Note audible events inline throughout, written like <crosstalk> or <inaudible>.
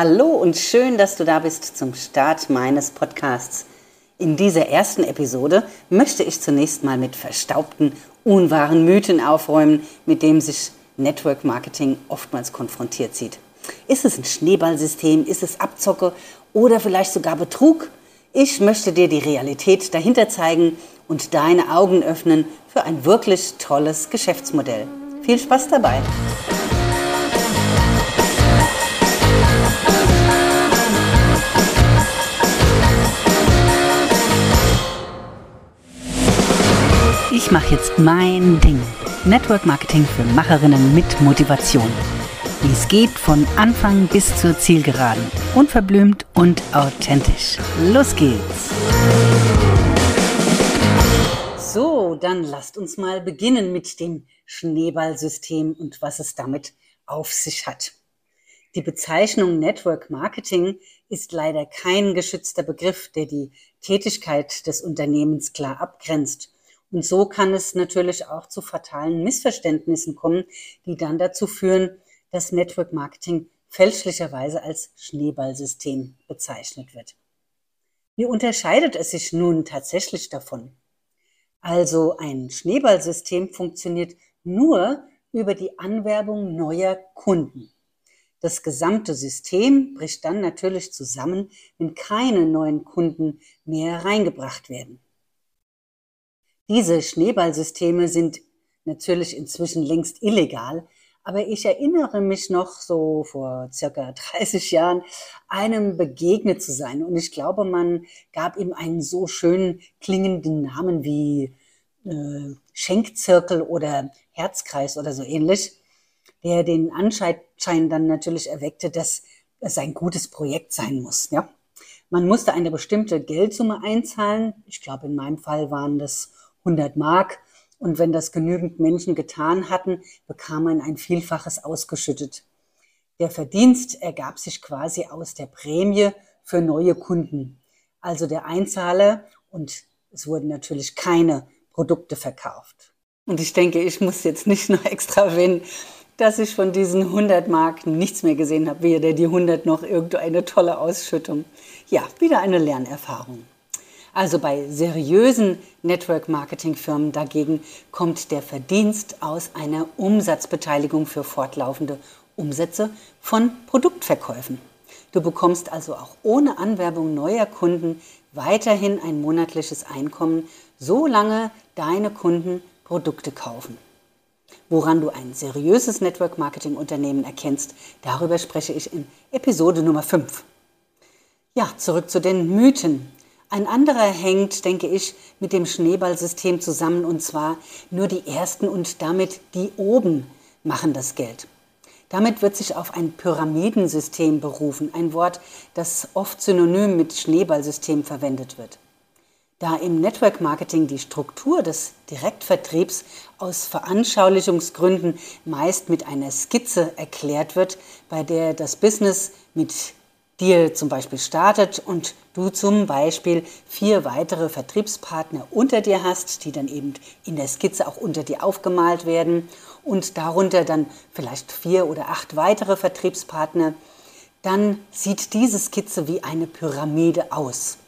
Hallo und schön, dass du da bist zum Start meines Podcasts. In dieser ersten Episode möchte ich zunächst mal mit verstaubten, unwahren Mythen aufräumen, mit dem sich Network Marketing oftmals konfrontiert sieht. Ist es ein Schneeballsystem? Ist es Abzocke oder vielleicht sogar Betrug? Ich möchte dir die Realität dahinter zeigen und deine Augen öffnen für ein wirklich tolles Geschäftsmodell. Viel Spaß dabei! Ich mache jetzt mein Ding. Network Marketing für Macherinnen mit Motivation. Wie es geht von Anfang bis zur Zielgeraden. Unverblümt und authentisch. Los geht's! So, dann lasst uns mal beginnen mit dem Schneeballsystem und was es damit auf sich hat. Die Bezeichnung Network Marketing ist leider kein geschützter Begriff, der die Tätigkeit des Unternehmens klar abgrenzt und so kann es natürlich auch zu fatalen Missverständnissen kommen, die dann dazu führen, dass Network Marketing fälschlicherweise als Schneeballsystem bezeichnet wird. Wie unterscheidet es sich nun tatsächlich davon? Also ein Schneeballsystem funktioniert nur über die Anwerbung neuer Kunden. Das gesamte System bricht dann natürlich zusammen, wenn keine neuen Kunden mehr reingebracht werden. Diese Schneeballsysteme sind natürlich inzwischen längst illegal, aber ich erinnere mich noch so vor circa <laughs> 30 Jahren einem begegnet zu sein. Und ich glaube, man gab ihm einen so schön klingenden Namen wie äh, Schenkzirkel oder Herzkreis oder so ähnlich, der den Anschein dann natürlich erweckte, dass es ein gutes Projekt sein muss. Ja? Man musste eine bestimmte Geldsumme einzahlen. Ich glaube, in meinem Fall waren das 100 Mark. Und wenn das genügend Menschen getan hatten, bekam man ein Vielfaches ausgeschüttet. Der Verdienst ergab sich quasi aus der Prämie für neue Kunden. Also der Einzahler und es wurden natürlich keine Produkte verkauft. Und ich denke, ich muss jetzt nicht noch extra erwähnen, dass ich von diesen 100 Mark nichts mehr gesehen habe, weder die 100 noch irgendeine tolle Ausschüttung. Ja, wieder eine Lernerfahrung. Also bei seriösen Network-Marketing-Firmen dagegen kommt der Verdienst aus einer Umsatzbeteiligung für fortlaufende Umsätze von Produktverkäufen. Du bekommst also auch ohne Anwerbung neuer Kunden weiterhin ein monatliches Einkommen, solange deine Kunden Produkte kaufen. Woran du ein seriöses Network-Marketing-Unternehmen erkennst, darüber spreche ich in Episode Nummer 5. Ja, zurück zu den Mythen. Ein anderer hängt, denke ich, mit dem Schneeballsystem zusammen und zwar nur die Ersten und damit die oben machen das Geld. Damit wird sich auf ein Pyramidensystem berufen, ein Wort, das oft synonym mit Schneeballsystem verwendet wird. Da im Network Marketing die Struktur des Direktvertriebs aus Veranschaulichungsgründen meist mit einer Skizze erklärt wird, bei der das Business mit dir zum Beispiel startet und du zum Beispiel vier weitere Vertriebspartner unter dir hast, die dann eben in der Skizze auch unter dir aufgemalt werden und darunter dann vielleicht vier oder acht weitere Vertriebspartner, dann sieht diese Skizze wie eine Pyramide aus.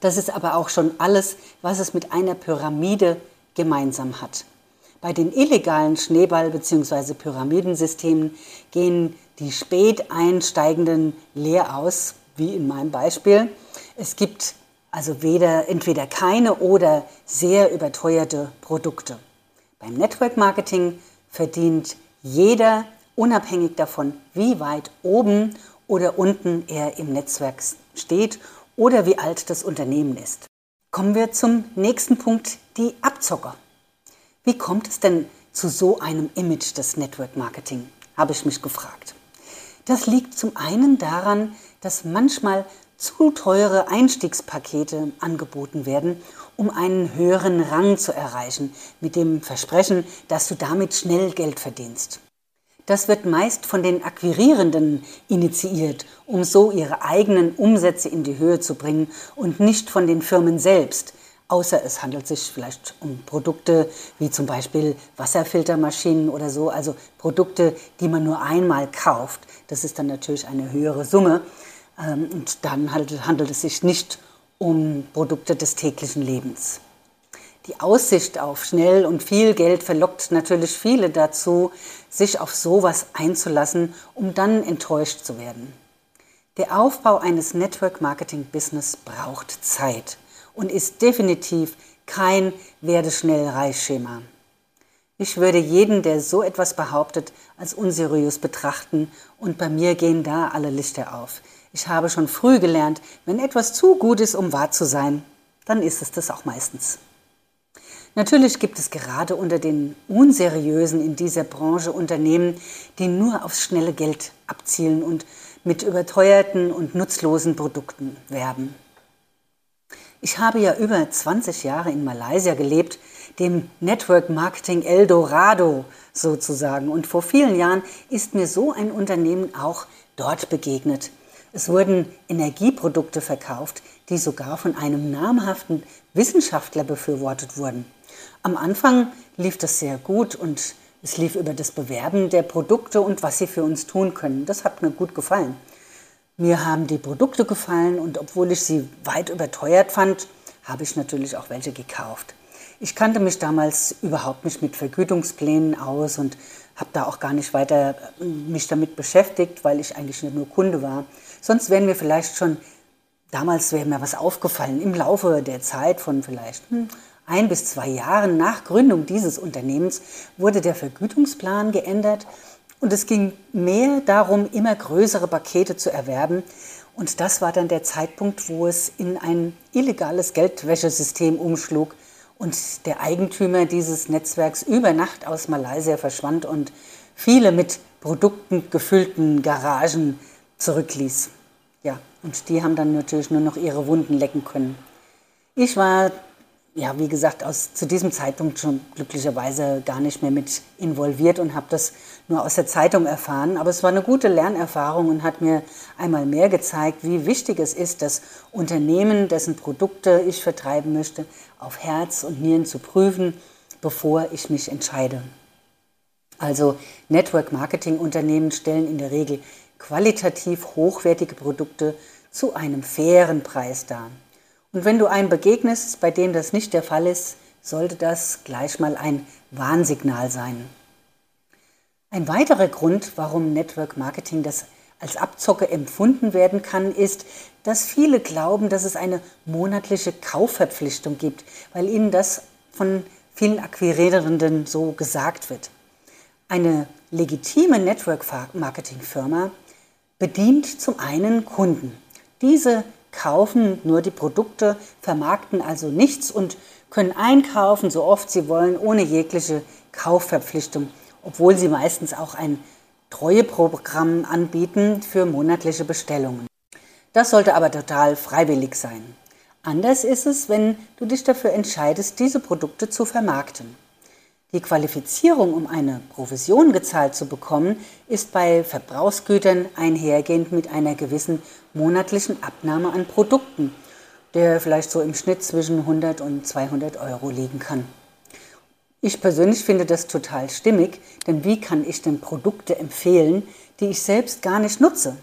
Das ist aber auch schon alles, was es mit einer Pyramide gemeinsam hat. Bei den illegalen Schneeball- bzw. Pyramidensystemen gehen die spät einsteigenden leer aus, wie in meinem Beispiel. Es gibt also weder, entweder keine oder sehr überteuerte Produkte. Beim Network Marketing verdient jeder unabhängig davon, wie weit oben oder unten er im Netzwerk steht oder wie alt das Unternehmen ist. Kommen wir zum nächsten Punkt, die Abzocker. Wie kommt es denn zu so einem Image des Network Marketing, habe ich mich gefragt. Das liegt zum einen daran, dass manchmal zu teure Einstiegspakete angeboten werden, um einen höheren Rang zu erreichen, mit dem Versprechen, dass du damit schnell Geld verdienst. Das wird meist von den Akquirierenden initiiert, um so ihre eigenen Umsätze in die Höhe zu bringen und nicht von den Firmen selbst, außer es handelt sich vielleicht um Produkte wie zum Beispiel Wasserfiltermaschinen oder so, also Produkte, die man nur einmal kauft. Das ist dann natürlich eine höhere Summe ähm, und dann handelt es sich nicht um Produkte des täglichen Lebens. Die Aussicht auf schnell und viel Geld verlockt natürlich viele dazu, sich auf sowas einzulassen, um dann enttäuscht zu werden. Der Aufbau eines Network Marketing Business braucht Zeit und ist definitiv kein werde schnell. Ich würde jeden, der so etwas behauptet, als unseriös betrachten und bei mir gehen da alle Lichter auf. Ich habe schon früh gelernt, wenn etwas zu gut ist, um wahr zu sein, dann ist es das auch meistens. Natürlich gibt es gerade unter den Unseriösen in dieser Branche Unternehmen, die nur aufs schnelle Geld abzielen und mit überteuerten und nutzlosen Produkten werben. Ich habe ja über 20 Jahre in Malaysia gelebt, dem Network Marketing Eldorado sozusagen. Und vor vielen Jahren ist mir so ein Unternehmen auch dort begegnet. Es wurden Energieprodukte verkauft, die sogar von einem namhaften Wissenschaftler befürwortet wurden. Am Anfang lief das sehr gut und es lief über das Bewerben der Produkte und was sie für uns tun können. Das hat mir gut gefallen. Mir haben die Produkte gefallen und obwohl ich sie weit überteuert fand, habe ich natürlich auch welche gekauft. Ich kannte mich damals überhaupt nicht mit Vergütungsplänen aus und habe da auch gar nicht weiter äh, mich damit beschäftigt, weil ich eigentlich nur Kunde war. Sonst wären mir vielleicht schon, damals wäre mir was aufgefallen, im Laufe der Zeit von vielleicht hm, ein bis zwei Jahren nach Gründung dieses Unternehmens wurde der Vergütungsplan geändert und es ging mehr darum, immer größere Pakete zu erwerben. Und das war dann der Zeitpunkt, wo es in ein illegales Geldwäschesystem umschlug und der Eigentümer dieses Netzwerks über Nacht aus Malaysia verschwand und viele mit Produkten gefüllten Garagen zurückließ. Ja, und die haben dann natürlich nur noch ihre Wunden lecken können. Ich war ja, wie gesagt, aus, zu diesem Zeitpunkt schon glücklicherweise gar nicht mehr mit involviert und habe das nur aus der Zeitung erfahren. Aber es war eine gute Lernerfahrung und hat mir einmal mehr gezeigt, wie wichtig es ist, das Unternehmen, dessen Produkte ich vertreiben möchte, auf Herz und Nieren zu prüfen, bevor ich mich entscheide. Also Network Marketing Unternehmen stellen in der Regel qualitativ hochwertige Produkte zu einem fairen Preis dar. Und wenn du einem begegnest, bei dem das nicht der Fall ist, sollte das gleich mal ein Warnsignal sein. Ein weiterer Grund, warum Network Marketing das als Abzocke empfunden werden kann, ist, dass viele glauben, dass es eine monatliche Kaufverpflichtung gibt, weil ihnen das von vielen Akquirierenden so gesagt wird. Eine legitime Network Marketing Firma bedient zum einen Kunden. Diese kaufen nur die Produkte, vermarkten also nichts und können einkaufen, so oft sie wollen, ohne jegliche Kaufverpflichtung, obwohl sie meistens auch ein Treueprogramm anbieten für monatliche Bestellungen. Das sollte aber total freiwillig sein. Anders ist es, wenn du dich dafür entscheidest, diese Produkte zu vermarkten. Die Qualifizierung, um eine Provision gezahlt zu bekommen, ist bei Verbrauchsgütern einhergehend mit einer gewissen monatlichen Abnahme an Produkten, der vielleicht so im Schnitt zwischen 100 und 200 Euro liegen kann. Ich persönlich finde das total stimmig, denn wie kann ich denn Produkte empfehlen, die ich selbst gar nicht nutze?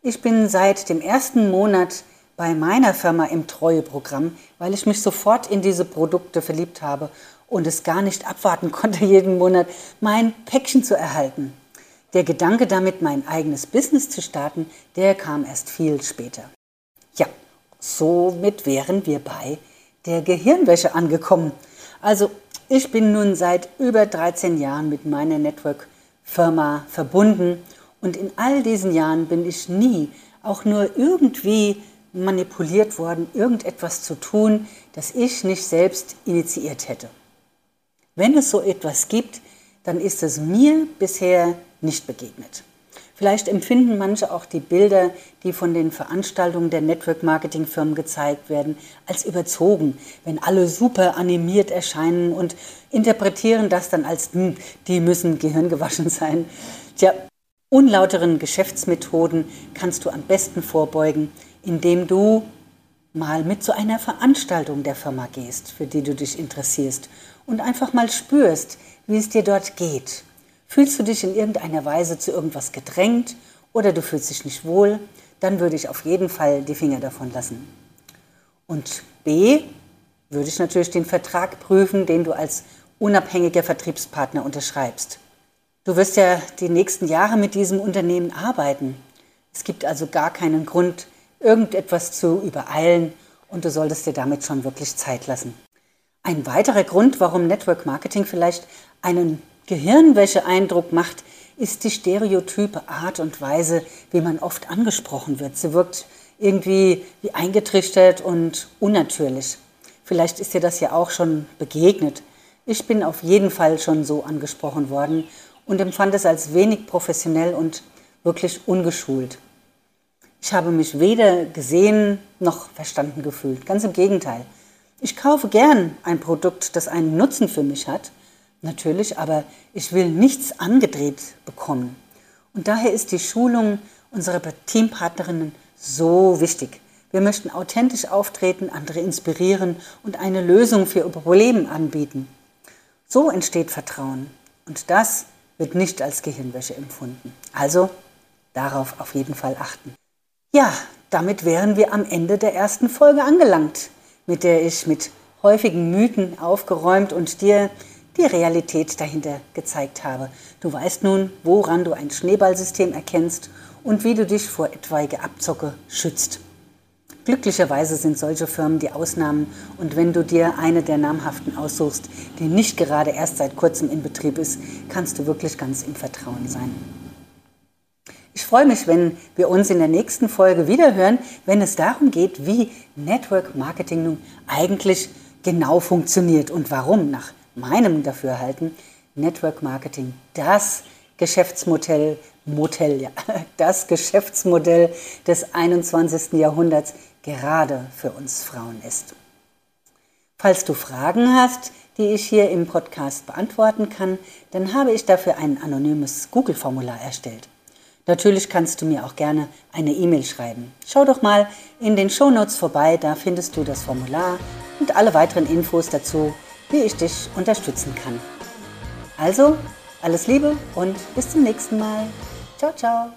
Ich bin seit dem ersten Monat bei meiner Firma im Treueprogramm, weil ich mich sofort in diese Produkte verliebt habe und es gar nicht abwarten konnte, <laughs> jeden Monat mein Päckchen zu erhalten. Der Gedanke damit, mein eigenes Business zu starten, der kam erst viel später. Ja, somit wären wir bei der Gehirnwäsche angekommen. Also ich bin nun seit über 13 Jahren mit meiner Network-Firma verbunden und in all diesen Jahren bin ich nie auch nur irgendwie manipuliert worden, irgendetwas zu tun, das ich nicht selbst initiiert hätte. Wenn es so etwas gibt, dann ist es mir bisher nicht begegnet. Vielleicht empfinden manche auch die Bilder, die von den Veranstaltungen der Network-Marketing-Firmen gezeigt werden, als überzogen, wenn alle super animiert erscheinen und interpretieren das dann als, hm, die müssen gehirngewaschen sein. Tja, unlauteren Geschäftsmethoden kannst du am besten vorbeugen, indem du mal mit zu einer Veranstaltung der Firma gehst, für die du dich interessierst und einfach mal spürst, wie es dir dort geht. Fühlst du dich in irgendeiner Weise zu irgendwas gedrängt oder du fühlst dich nicht wohl, dann würde ich auf jeden Fall die Finger davon lassen. Und B, würde ich natürlich den Vertrag prüfen, den du als unabhängiger Vertriebspartner unterschreibst. Du wirst ja die nächsten Jahre mit diesem Unternehmen arbeiten. Es gibt also gar keinen Grund, irgendetwas zu übereilen und du solltest dir damit schon wirklich Zeit lassen. Ein weiterer Grund, warum Network Marketing vielleicht einen Gehirnwäsche-Eindruck macht, ist die stereotype Art und Weise, wie man oft angesprochen wird. Sie wirkt irgendwie wie eingetrichtert und unnatürlich. Vielleicht ist dir das ja auch schon begegnet. Ich bin auf jeden Fall schon so angesprochen worden und empfand es als wenig professionell und wirklich ungeschult. Ich habe mich weder gesehen noch verstanden gefühlt. Ganz im Gegenteil. Ich kaufe gern ein Produkt, das einen Nutzen für mich hat, natürlich, aber ich will nichts angedreht bekommen. Und daher ist die Schulung unserer Teampartnerinnen so wichtig. Wir möchten authentisch auftreten, andere inspirieren und eine Lösung für Probleme anbieten. So entsteht Vertrauen. Und das wird nicht als Gehirnwäsche empfunden. Also darauf auf jeden Fall achten. Ja, damit wären wir am Ende der ersten Folge angelangt, mit der ich mit häufigen Mythen aufgeräumt und dir die Realität dahinter gezeigt habe. Du weißt nun, woran du ein Schneeballsystem erkennst und wie du dich vor etwaige Abzocke schützt. Glücklicherweise sind solche Firmen die Ausnahmen und wenn du dir eine der namhaften aussuchst, die nicht gerade erst seit kurzem in Betrieb ist, kannst du wirklich ganz im Vertrauen sein. Ich freue mich, wenn wir uns in der nächsten Folge wiederhören, wenn es darum geht, wie Network Marketing nun eigentlich genau funktioniert und warum nach meinem Dafürhalten Network Marketing das Geschäftsmodell Modell, ja, <laughs> das Geschäftsmodell des 21. Jahrhunderts gerade für uns Frauen ist. Falls du Fragen hast, die ich hier im Podcast beantworten kann, dann habe ich dafür ein anonymes Google-Formular erstellt. Natürlich kannst du mir auch gerne eine E-Mail schreiben. Schau doch mal in den Shownotes vorbei, da findest du das Formular und alle weiteren Infos dazu, wie ich dich unterstützen kann. Also, alles Liebe und bis zum nächsten Mal. Ciao, ciao.